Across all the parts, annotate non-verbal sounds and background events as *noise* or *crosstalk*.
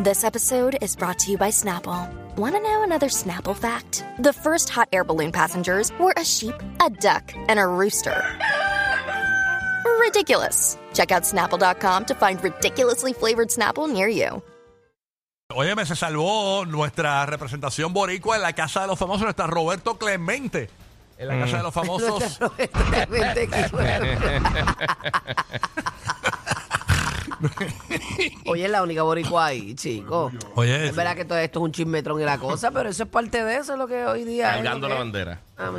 This episode is brought to you by Snapple. Want to know another Snapple fact? The first hot air balloon passengers were a sheep, a duck, and a rooster. Ridiculous. Check out snapple.com to find ridiculously flavored Snapple near you. Óyeme, se salvó nuestra representación boricua en la Casa de los Famosos, nuestra Roberto Clemente. En la Casa de los *laughs* Famosos. *laughs* *laughs* Oye, es la única boricua ahí, chico. Oye, Es verdad que todo esto es un chismetrón y la cosa, *laughs* pero eso es parte de eso, es lo que hoy día. Cargando que- la bandera. Ah,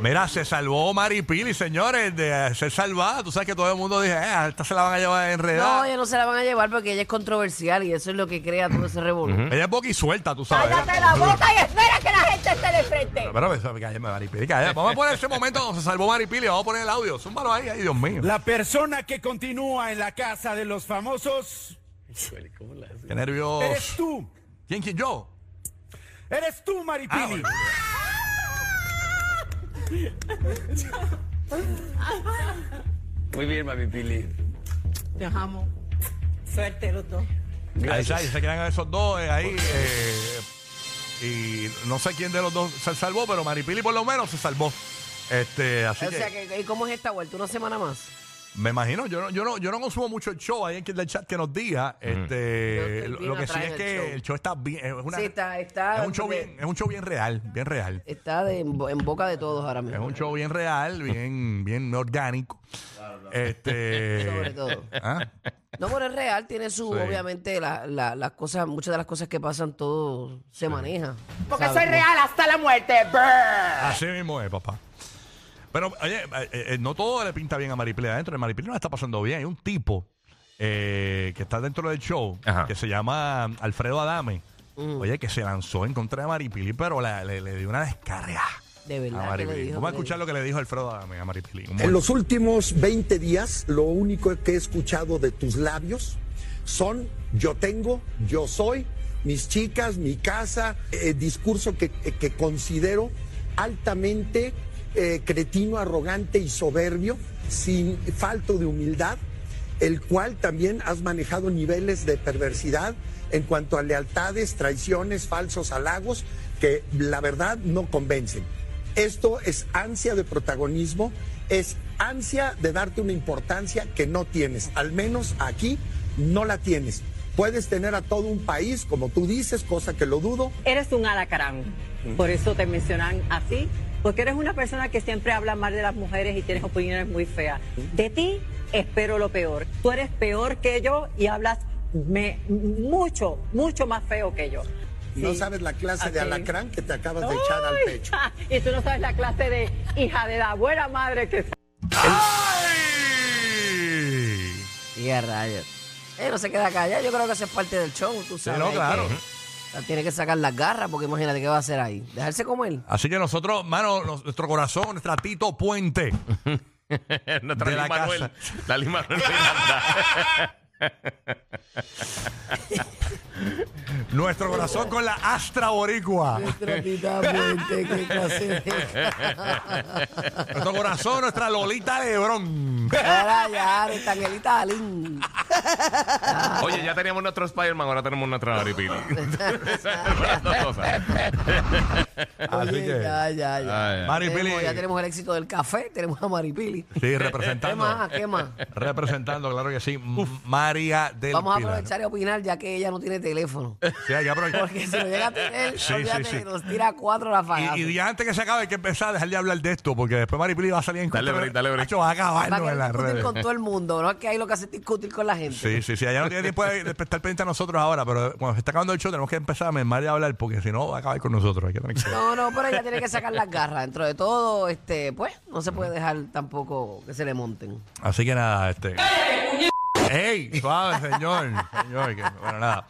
mira, se salvó Maripili, señores, de ser salvada. Tú sabes que todo el mundo dice, eh, esta se la van a llevar No, enredada. ella no se la van a llevar porque ella es controversial y eso es lo que crea todo ese revuelo. Ella es boca y suelta, tú sabes. Cállate la boca y espera que la gente esté de frente. Pero, pero, cállate, Maripili. Vamos a poner ese momento donde se salvó Maripili. Vamos a poner el audio. Zúmbalo ahí, ay, Dios mío. La persona que continúa en la casa de los famosos Qué nervios. eres tú. ¿Quién, quién? Yo. Eres tú, Maripili. Muy bien, mami Pili. Te amo. Suerte los dos. Ahí está, se quedan esos dos eh, ahí. eh, y no sé quién de los dos se salvó, pero Maripili por lo menos se salvó. Este, así O que, sea, que, ¿y cómo es esta vuelta? ¿Una semana más? me imagino, yo no, yo no, yo no consumo mucho el show, hay alguien del chat que nos diga. Este, lo, que sí es que el show. el show está bien, es, una- Sí, está- está- es un show bien, es un show bien real, bien real. Está de- en, bo- en boca de todos ahora Es mismo. un show bien real, bien, bien orgánico. Este, *laughs* Sobre todo. ¿ah? No, pero es real, tiene su, Sí. obviamente, la- la- las cosas, muchas de las cosas que pasan, todo se maneja. Porque ¿sabes? soy real hasta la muerte. Brr. Así mismo es, papá. Pero, oye, eh, eh, no todo le pinta bien a Maripili adentro. A Maripili no le está pasando bien. Hay un tipo eh, que está dentro del show Ajá. que se llama Alfredo Adame. Mm. Oye, que se lanzó en contra de Maripili, pero la- le, le dio una descarga De verdad a que le Maripili. dijo Vamos a escuchar lo que le dijo Alfredo Adame a Maripili. En momento. los últimos 20 días, lo único que he escuchado de tus labios son yo tengo, yo soy, mis chicas, mi casa, eh, discurso que, eh, que considero altamente eh, cretino, arrogante y soberbio, sin falto de humildad, el cual también has manejado niveles de perversidad en cuanto a lealtades, traiciones, falsos halagos, que la verdad no convencen. Esto es ansia de protagonismo, es ansia de darte una importancia que no tienes. Al menos aquí no la tienes. Puedes tener a todo un país, como tú dices, cosa que lo dudo. Eres un alacrán, por eso te mencionan así, porque eres una persona que siempre habla mal de las mujeres y tienes opiniones muy feas. De ti espero lo peor. Tú eres peor que yo y hablas me- mucho, mucho más feo que yo. No sabes la clase de alacrán que te acabas de echar al pecho. *laughs* Y tú no sabes la clase de hija de la buena madre que ¡Ay! Y a rayos. Eh, no se queda callado, yo creo que eso es parte del show, tú sabes. hay claro. que- tiene que sacar las garras, porque imagínate qué va a hacer ahí. Dejarse comer. Así que nosotros, mano, nuestro corazón, nuestra Tito Puente. *laughs* Nuestra De la Manuel. casa. La Lin Manuel. *laughs* Nuestro corazón con la Astra Boricua. Tratita Puente, qué clase de- Nuestro corazón, nuestra Lolita Lebrón. Ahora ya, esta Angelita Alín. Oye, ya teníamos nuestro Spider-Man, ahora tenemos nuestra Maripili. *laughs* Las dos cosas. Así Oye, que, ya, ya, ya. Ay, ay. Maripili. Tenemos- ya tenemos el éxito del café, tenemos a Maripili. sí, ¿Qué representando. más? ¿Qué más? Representando, claro que sí. María del Vamos a Pilar. aprovechar y opinar ya que ella no tiene teléfono. Sí, hay que aprovechar. Porque si lo llega a tener, *laughs* Sí, olvídate sí, que nos tira cuatro rafagazos. Y, y ya antes que se acabe hay que empezar a dejar de hablar de esto, porque después Maripili va a salir en Dale break, dale break. Hacho, va a acabarnos Para que en las discutir redes. con todo el mundo, no es que hay lo que hace es discutir con la gente. Sí, sí, sí. Ella no tiene tiempo de, de estar pendiente a nosotros ahora, pero cuando se está acabando el show tenemos que empezar a mermar y a hablar, porque si no va a acabar con nosotros. Hay que tener que- No, no, pero ella tiene que sacar las garras. Dentro de todo, este, pues, no se puede dejar tampoco que se le monten. Así que nada, este. ¡Ey! Suave, señor. Señor, que, bueno, nada.